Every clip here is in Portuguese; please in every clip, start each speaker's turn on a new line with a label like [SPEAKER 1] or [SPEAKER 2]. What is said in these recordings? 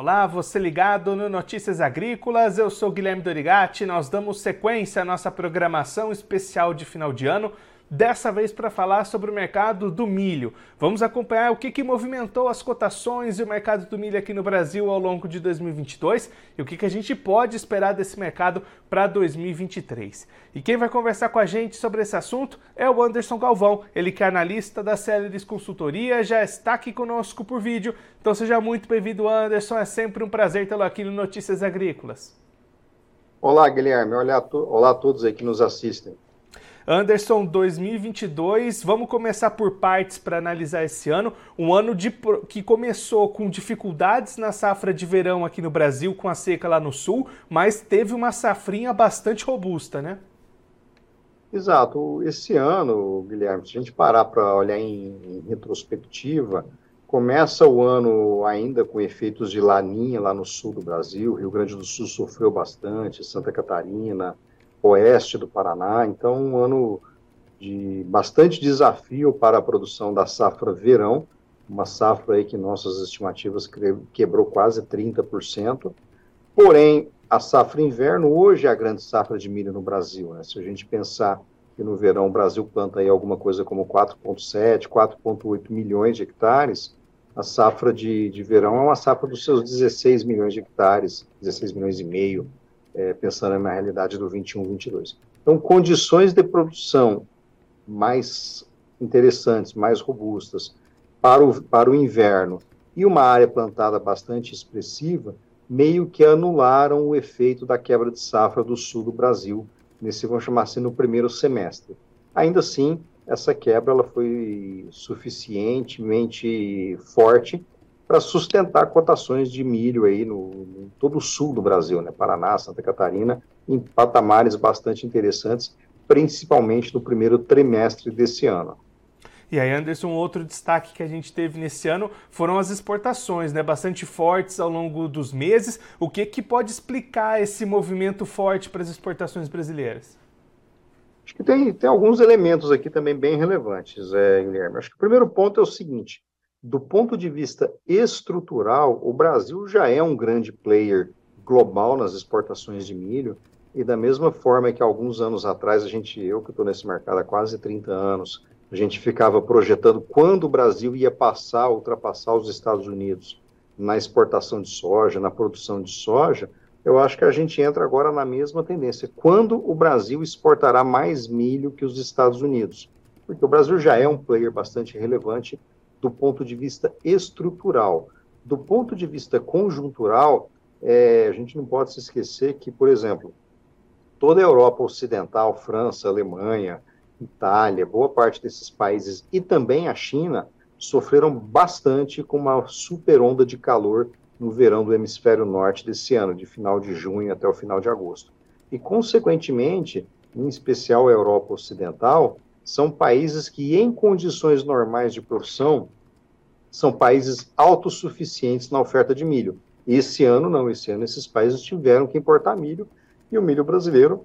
[SPEAKER 1] Olá, você ligado no Notícias Agrícolas, eu sou Guilherme Dorigati. Nós damos sequência à nossa programação especial de final de ano dessa vez para falar sobre o mercado do milho. Vamos acompanhar o que, que movimentou as cotações e o mercado do milho aqui no Brasil ao longo de 2022 e o que, que a gente pode esperar desse mercado para 2023. E quem vai conversar com a gente sobre esse assunto é o Anderson Galvão, ele que é analista da Célides Consultoria, já está aqui conosco por vídeo. Então seja muito bem-vindo, Anderson. É sempre um prazer tê-lo aqui no Notícias Agrícolas.
[SPEAKER 2] Olá, Guilherme. Olá, olá a todos aí que nos assistem.
[SPEAKER 1] Anderson, 2022, vamos começar por partes para analisar esse ano. Um ano de, que começou com dificuldades na safra de verão aqui no Brasil, com a seca lá no sul, mas teve uma safrinha bastante robusta, né?
[SPEAKER 2] Exato. Esse ano, Guilherme, se a gente parar para olhar em, em retrospectiva, começa o ano ainda com efeitos de laninha lá no sul do Brasil, Rio Grande do Sul sofreu bastante, Santa Catarina, oeste do Paraná. Então, um ano de bastante desafio para a produção da safra verão, uma safra aí que nossas estimativas quebrou quase 30%. Porém, a safra inverno hoje é a grande safra de milho no Brasil. Né? Se a gente pensar que no verão o Brasil planta aí alguma coisa como 4,7, 4,8 milhões de hectares, a safra de, de verão é uma safra dos seus 16 milhões de hectares, 16 milhões e meio é, pensando na realidade do 21, 22. Então, condições de produção mais interessantes, mais robustas para o, para o inverno e uma área plantada bastante expressiva, meio que anularam o efeito da quebra de safra do sul do Brasil, nesse, vamos chamar assim, no primeiro semestre. Ainda assim, essa quebra ela foi suficientemente forte para sustentar cotações de milho aí no, no, todo o sul do Brasil, né, Paraná, Santa Catarina, em patamares bastante interessantes, principalmente no primeiro trimestre desse ano.
[SPEAKER 1] E aí, Anderson, outro destaque que a gente teve nesse ano foram as exportações, né? Bastante fortes ao longo dos meses. O que, que pode explicar esse movimento forte para as exportações brasileiras?
[SPEAKER 2] Acho que tem, tem alguns elementos aqui também bem relevantes, é, Guilherme. Acho que o primeiro ponto é o seguinte: do ponto de vista estrutural, o Brasil já é um grande player global nas exportações de milho, e da mesma forma que alguns anos atrás, a gente, eu que estou nesse mercado há quase 30 anos, a gente ficava projetando quando o Brasil ia passar, ultrapassar os Estados Unidos na exportação de soja, na produção de soja, eu acho que a gente entra agora na mesma tendência. Quando o Brasil exportará mais milho que os Estados Unidos? Porque o Brasil já é um player bastante relevante do ponto de vista estrutural. Do ponto de vista conjuntural, é, a gente não pode se esquecer que, por exemplo, toda a Europa Ocidental, França, Alemanha, Itália, boa parte desses países e também a China sofreram bastante com uma super onda de calor no verão do hemisfério norte desse ano, de final de junho até o final de agosto. E, consequentemente, em especial a Europa Ocidental, são países que, em condições normais de produção, são países autossuficientes na oferta de milho. Esse ano, não, esse ano esses países tiveram que importar milho, e o milho brasileiro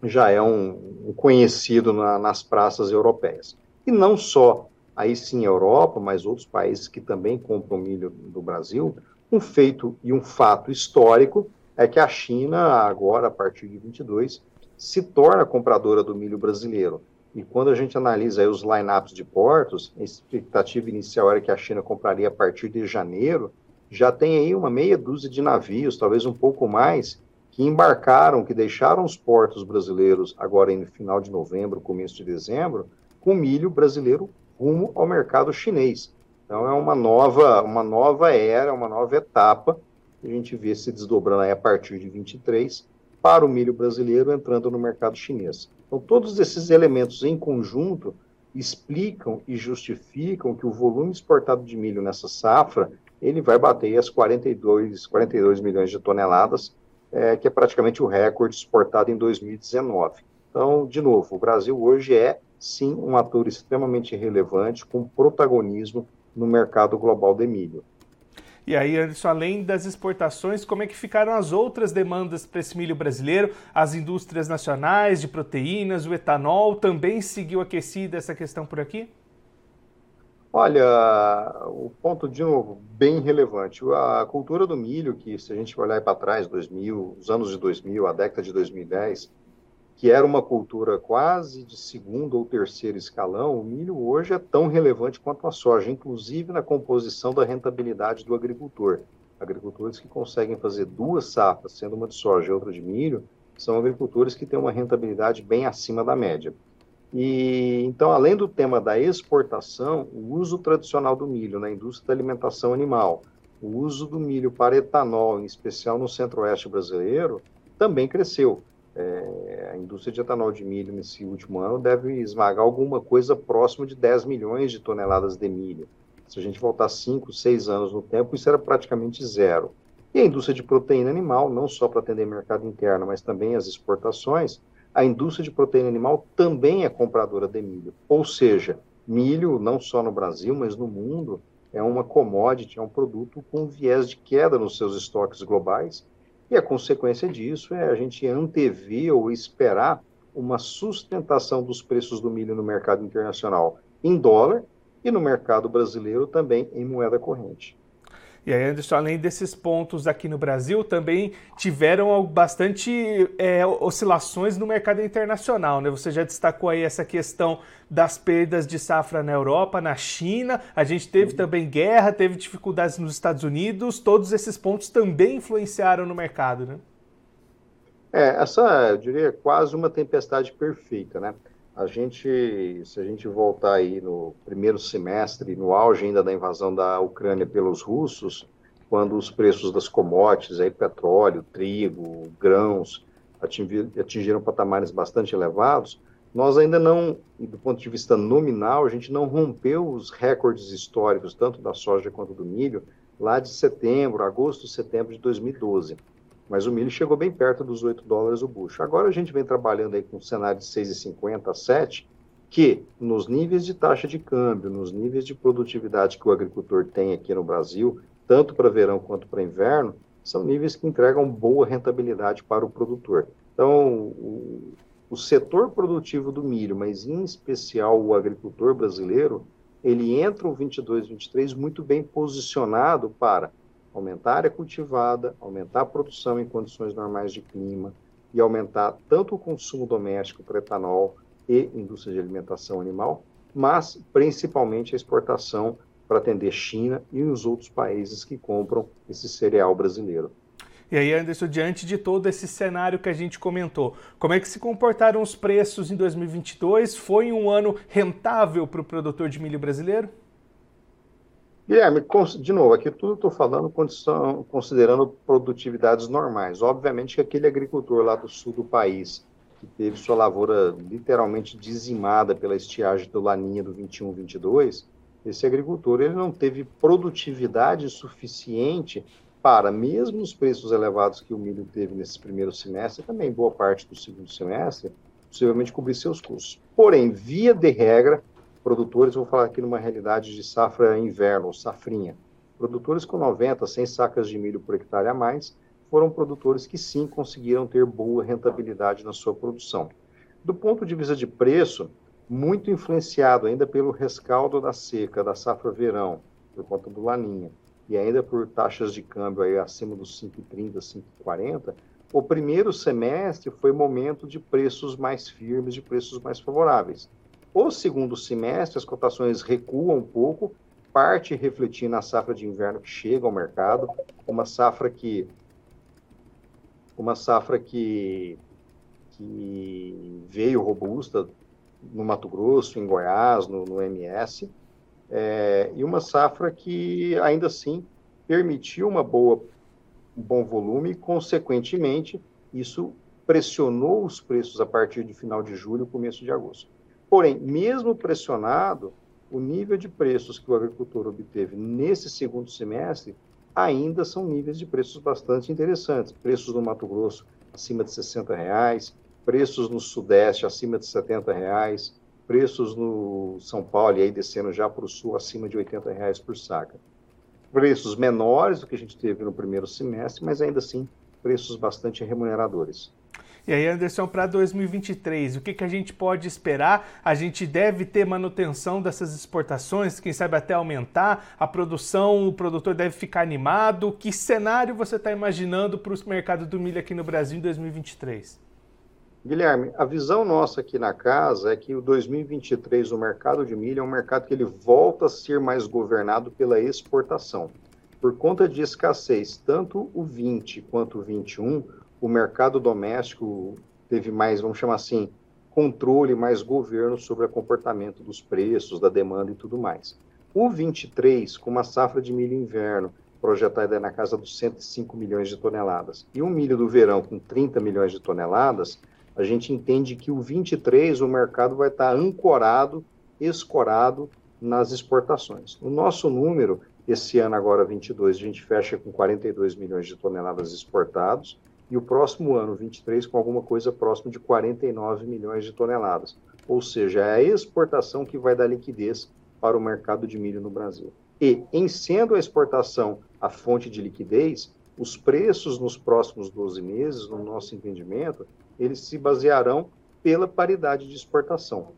[SPEAKER 2] já é um, um conhecido na, nas praças europeias. E não só, aí sim, a Europa, mas outros países que também compram milho do Brasil, um feito e um fato histórico é que a China, agora, a partir de 22, se torna compradora do milho brasileiro. E quando a gente analisa os lineups de portos, a expectativa inicial era que a China compraria a partir de janeiro, já tem aí uma meia dúzia de navios, talvez um pouco mais, que embarcaram, que deixaram os portos brasileiros agora no final de novembro, começo de dezembro, com milho brasileiro rumo ao mercado chinês. Então é uma nova, uma nova era, uma nova etapa que a gente vê se desdobrando aí a partir de 23 para o milho brasileiro entrando no mercado chinês. Então, todos esses elementos em conjunto explicam e justificam que o volume exportado de milho nessa safra ele vai bater as 42, 42 milhões de toneladas, é, que é praticamente o recorde exportado em 2019. Então, de novo, o Brasil hoje é, sim, um ator extremamente relevante, com protagonismo no mercado global de milho.
[SPEAKER 1] E aí, Anderson, além das exportações, como é que ficaram as outras demandas para esse milho brasileiro? As indústrias nacionais de proteínas, o etanol, também seguiu aquecida essa questão por aqui?
[SPEAKER 2] Olha, o ponto, de novo, bem relevante. A cultura do milho, que se a gente olhar para trás, 2000, os anos de 2000, a década de 2010, que era uma cultura quase de segundo ou terceiro escalão, o milho hoje é tão relevante quanto a soja, inclusive na composição da rentabilidade do agricultor. Agricultores que conseguem fazer duas safras, sendo uma de soja e outra de milho, são agricultores que têm uma rentabilidade bem acima da média. E então, além do tema da exportação, o uso tradicional do milho na indústria da alimentação animal, o uso do milho para etanol, em especial no centro-oeste brasileiro, também cresceu. É, a indústria de etanol de milho nesse último ano deve esmagar alguma coisa próximo de 10 milhões de toneladas de milho. Se a gente voltar 5, 6 anos no tempo, isso era praticamente zero. E a indústria de proteína animal, não só para atender mercado interno, mas também as exportações, a indústria de proteína animal também é compradora de milho. Ou seja, milho, não só no Brasil, mas no mundo, é uma commodity, é um produto com viés de queda nos seus estoques globais e a consequência disso é a gente antever ou esperar uma sustentação dos preços do milho no mercado internacional em dólar e no mercado brasileiro também em moeda corrente.
[SPEAKER 1] E aí, Anderson, além desses pontos aqui no Brasil, também tiveram bastante é, oscilações no mercado internacional, né? Você já destacou aí essa questão das perdas de safra na Europa, na China, a gente teve uhum. também guerra, teve dificuldades nos Estados Unidos, todos esses pontos também influenciaram no mercado, né?
[SPEAKER 2] É, essa, eu diria, quase uma tempestade perfeita, né? A gente, se a gente voltar aí no primeiro semestre, no auge ainda da invasão da Ucrânia pelos russos, quando os preços das commodities, aí, petróleo, trigo, grãos, atingiram patamares bastante elevados, nós ainda não, do ponto de vista nominal, a gente não rompeu os recordes históricos, tanto da soja quanto do milho, lá de setembro, agosto, setembro de 2012 mas o milho chegou bem perto dos 8 dólares o bucho. Agora a gente vem trabalhando aí com um cenário de 6,50 a 7, que nos níveis de taxa de câmbio, nos níveis de produtividade que o agricultor tem aqui no Brasil, tanto para verão quanto para inverno, são níveis que entregam boa rentabilidade para o produtor. Então, o, o setor produtivo do milho, mas em especial o agricultor brasileiro, ele entra o 22, 23 muito bem posicionado para aumentar a área cultivada, aumentar a produção em condições normais de clima e aumentar tanto o consumo doméstico para etanol e indústria de alimentação animal, mas principalmente a exportação para atender China e os outros países que compram esse cereal brasileiro.
[SPEAKER 1] E aí, Anderson, diante de todo esse cenário que a gente comentou, como é que se comportaram os preços em 2022? Foi um ano rentável para o produtor de milho brasileiro?
[SPEAKER 2] Guilherme, de novo, aqui tudo estou falando considerando produtividades normais. Obviamente que aquele agricultor lá do sul do país, que teve sua lavoura literalmente dizimada pela estiagem do Laninha do 21-22, esse agricultor ele não teve produtividade suficiente para, mesmo os preços elevados que o milho teve nesse primeiro semestre, também boa parte do segundo semestre, possivelmente cobrir seus custos. Porém, via de regra, produtores, vou falar aqui numa realidade de safra inverno, safrinha, produtores com 90, 100 sacas de milho por hectare a mais, foram produtores que sim conseguiram ter boa rentabilidade na sua produção. Do ponto de vista de preço, muito influenciado ainda pelo rescaldo da seca, da safra verão, por conta do laninha, e ainda por taxas de câmbio aí acima dos 5,30, 5,40, o primeiro semestre foi momento de preços mais firmes, de preços mais favoráveis. O segundo semestre, as cotações recuam um pouco, parte refletindo na safra de inverno que chega ao mercado, uma safra que uma safra que, que veio robusta no Mato Grosso, em Goiás, no, no MS, é, e uma safra que ainda assim permitiu uma boa, um bom volume e, consequentemente, isso pressionou os preços a partir de final de julho, começo de agosto. Porém, mesmo pressionado, o nível de preços que o agricultor obteve nesse segundo semestre ainda são níveis de preços bastante interessantes. Preços no Mato Grosso acima de 60 reais, preços no Sudeste acima de 70 reais, preços no São Paulo e aí descendo já para o Sul acima de 80 reais por saca. Preços menores do que a gente teve no primeiro semestre, mas ainda assim preços bastante remuneradores.
[SPEAKER 1] E aí, Anderson, para 2023, o que, que a gente pode esperar? A gente deve ter manutenção dessas exportações, quem sabe até aumentar a produção, o produtor deve ficar animado. Que cenário você está imaginando para o mercado do milho aqui no Brasil em 2023?
[SPEAKER 2] Guilherme, a visão nossa aqui na casa é que o 2023, o mercado de milho é um mercado que ele volta a ser mais governado pela exportação. Por conta de escassez, tanto o 20 quanto o 21, o mercado doméstico teve mais, vamos chamar assim, controle, mais governo sobre o comportamento dos preços, da demanda e tudo mais. O 23, com uma safra de milho inverno projetada na casa dos 105 milhões de toneladas, e um milho do verão com 30 milhões de toneladas, a gente entende que o 23 o mercado vai estar ancorado, escorado nas exportações. O nosso número, esse ano agora 22, a gente fecha com 42 milhões de toneladas exportados, e o próximo ano, 23, com alguma coisa próximo de 49 milhões de toneladas. Ou seja, é a exportação que vai dar liquidez para o mercado de milho no Brasil. E, em sendo a exportação a fonte de liquidez, os preços nos próximos 12 meses, no nosso entendimento, eles se basearão pela paridade de exportação.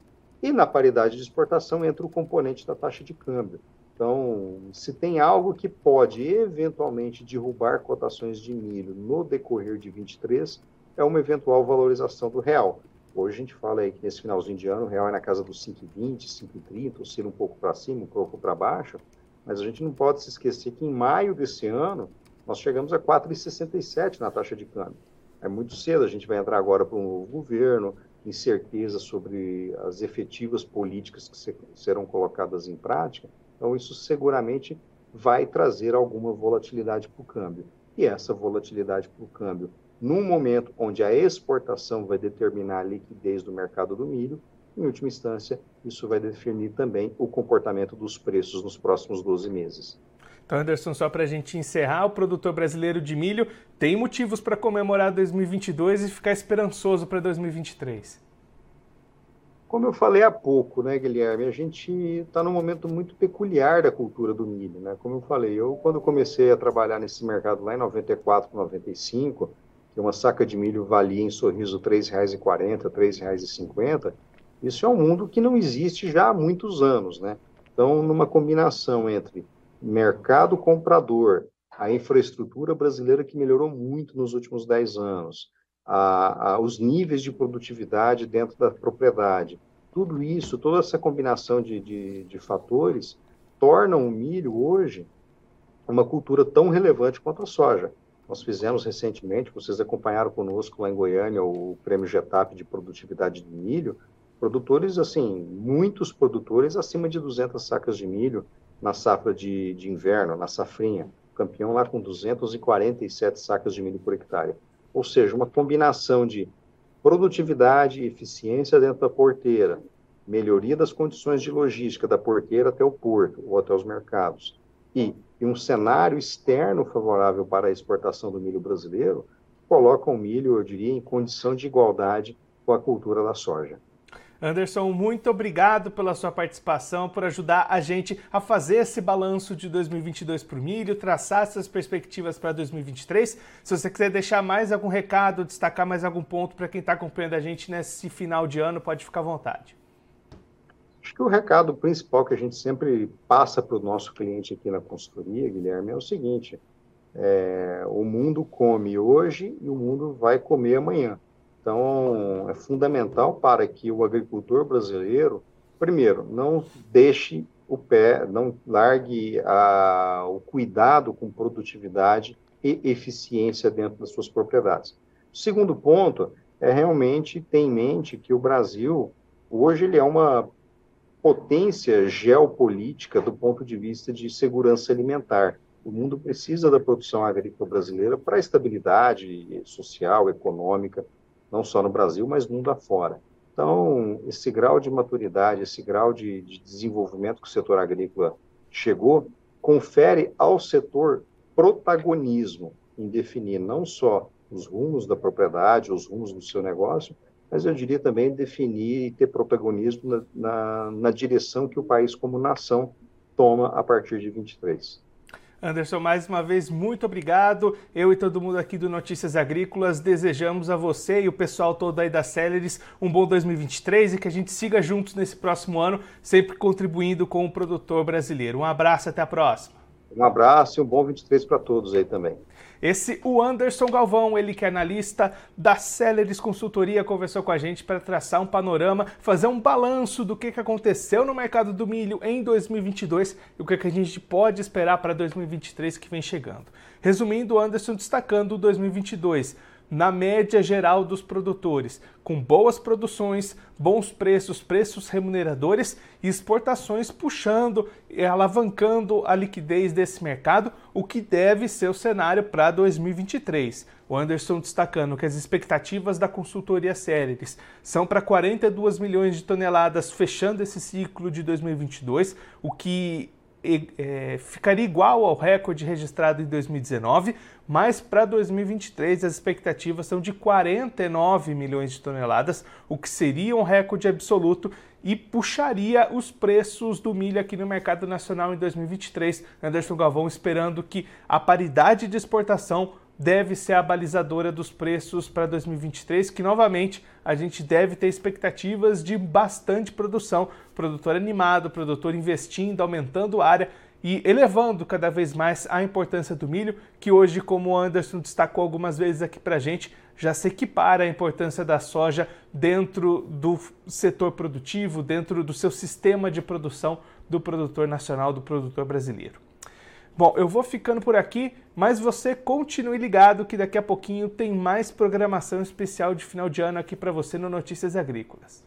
[SPEAKER 2] E na paridade de exportação entra o componente da taxa de câmbio. Então, se tem algo que pode eventualmente derrubar cotações de milho no decorrer de 23, é uma eventual valorização do real. Hoje a gente fala aí que nesse finalzinho de ano o real é na casa dos 5,20, 5,30, oscila um pouco para cima, um pouco para baixo, mas a gente não pode se esquecer que em maio desse ano nós chegamos a 4,67 na taxa de câmbio. É muito cedo, a gente vai entrar agora para um novo governo, incerteza sobre as efetivas políticas que serão colocadas em prática, então, isso seguramente vai trazer alguma volatilidade para o câmbio. E essa volatilidade para o câmbio, num momento onde a exportação vai determinar a liquidez do mercado do milho, em última instância, isso vai definir também o comportamento dos preços nos próximos 12 meses.
[SPEAKER 1] Então, Anderson, só para a gente encerrar, o produtor brasileiro de milho tem motivos para comemorar 2022 e ficar esperançoso para 2023.
[SPEAKER 2] Como eu falei há pouco, né, Guilherme, a gente está num momento muito peculiar da cultura do milho, né? Como eu falei, eu quando comecei a trabalhar nesse mercado lá em 94, 95, que uma saca de milho valia em Sorriso R$ 3,40, R$ 3,50, isso é um mundo que não existe já há muitos anos, né? Então, numa combinação entre mercado comprador, a infraestrutura brasileira que melhorou muito nos últimos 10 anos, a, a, os níveis de produtividade dentro da propriedade. Tudo isso, toda essa combinação de, de, de fatores, tornam o milho hoje uma cultura tão relevante quanto a soja. Nós fizemos recentemente, vocês acompanharam conosco lá em Goiânia o prêmio GETAP de produtividade de milho, produtores, assim, muitos produtores acima de 200 sacas de milho na safra de, de inverno, na safrinha, campeão lá com 247 sacas de milho por hectare ou seja, uma combinação de produtividade e eficiência dentro da porteira, melhoria das condições de logística da porteira até o porto ou até os mercados, e, e um cenário externo favorável para a exportação do milho brasileiro, coloca o milho, eu diria, em condição de igualdade com a cultura da soja.
[SPEAKER 1] Anderson, muito obrigado pela sua participação, por ajudar a gente a fazer esse balanço de 2022 para o milho, traçar essas perspectivas para 2023. Se você quiser deixar mais algum recado, destacar mais algum ponto para quem está acompanhando a gente nesse final de ano, pode ficar à vontade.
[SPEAKER 2] Acho que o recado principal que a gente sempre passa para o nosso cliente aqui na consultoria, Guilherme, é o seguinte: é, o mundo come hoje e o mundo vai comer amanhã. Então, é fundamental para que o agricultor brasileiro, primeiro, não deixe o pé, não largue a, o cuidado com produtividade e eficiência dentro das suas propriedades. Segundo ponto é realmente ter em mente que o Brasil, hoje, ele é uma potência geopolítica do ponto de vista de segurança alimentar. O mundo precisa da produção agrícola brasileira para a estabilidade social, econômica, não só no Brasil, mas mundo afora. Então, esse grau de maturidade, esse grau de, de desenvolvimento que o setor agrícola chegou, confere ao setor protagonismo em definir não só os rumos da propriedade, os rumos do seu negócio, mas eu diria também definir e ter protagonismo na, na, na direção que o país como nação toma a partir de 23.
[SPEAKER 1] Anderson, mais uma vez, muito obrigado. Eu e todo mundo aqui do Notícias Agrícolas desejamos a você e o pessoal todo aí da Celeris um bom 2023 e que a gente siga juntos nesse próximo ano, sempre contribuindo com o produtor brasileiro. Um abraço, até a próxima.
[SPEAKER 2] Um abraço e um bom 23 para todos aí também.
[SPEAKER 1] Esse o Anderson Galvão, ele que é analista da Celeris Consultoria, conversou com a gente para traçar um panorama, fazer um balanço do que, que aconteceu no mercado do milho em 2022 e o que, que a gente pode esperar para 2023 que vem chegando. Resumindo, o Anderson destacando 2022 na média geral dos produtores, com boas produções, bons preços, preços remuneradores e exportações puxando e alavancando a liquidez desse mercado, o que deve ser o cenário para 2023. O Anderson destacando que as expectativas da consultoria Céreres são para 42 milhões de toneladas fechando esse ciclo de 2022, o que é, ficaria igual ao recorde registrado em 2019, mas para 2023 as expectativas são de 49 milhões de toneladas, o que seria um recorde absoluto e puxaria os preços do milho aqui no mercado nacional em 2023. Anderson Galvão esperando que a paridade de exportação deve ser a balizadora dos preços para 2023, que novamente a gente deve ter expectativas de bastante produção, produtor animado, produtor investindo, aumentando área e elevando cada vez mais a importância do milho, que hoje, como o Anderson destacou algumas vezes aqui para a gente, já se equipara a importância da soja dentro do setor produtivo, dentro do seu sistema de produção do produtor nacional, do produtor brasileiro. Bom, eu vou ficando por aqui, mas você continue ligado que daqui a pouquinho tem mais programação especial de final de ano aqui para você no Notícias Agrícolas.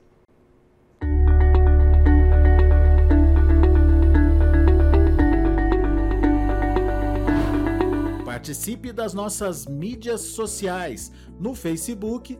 [SPEAKER 3] Participe das nossas mídias sociais no Facebook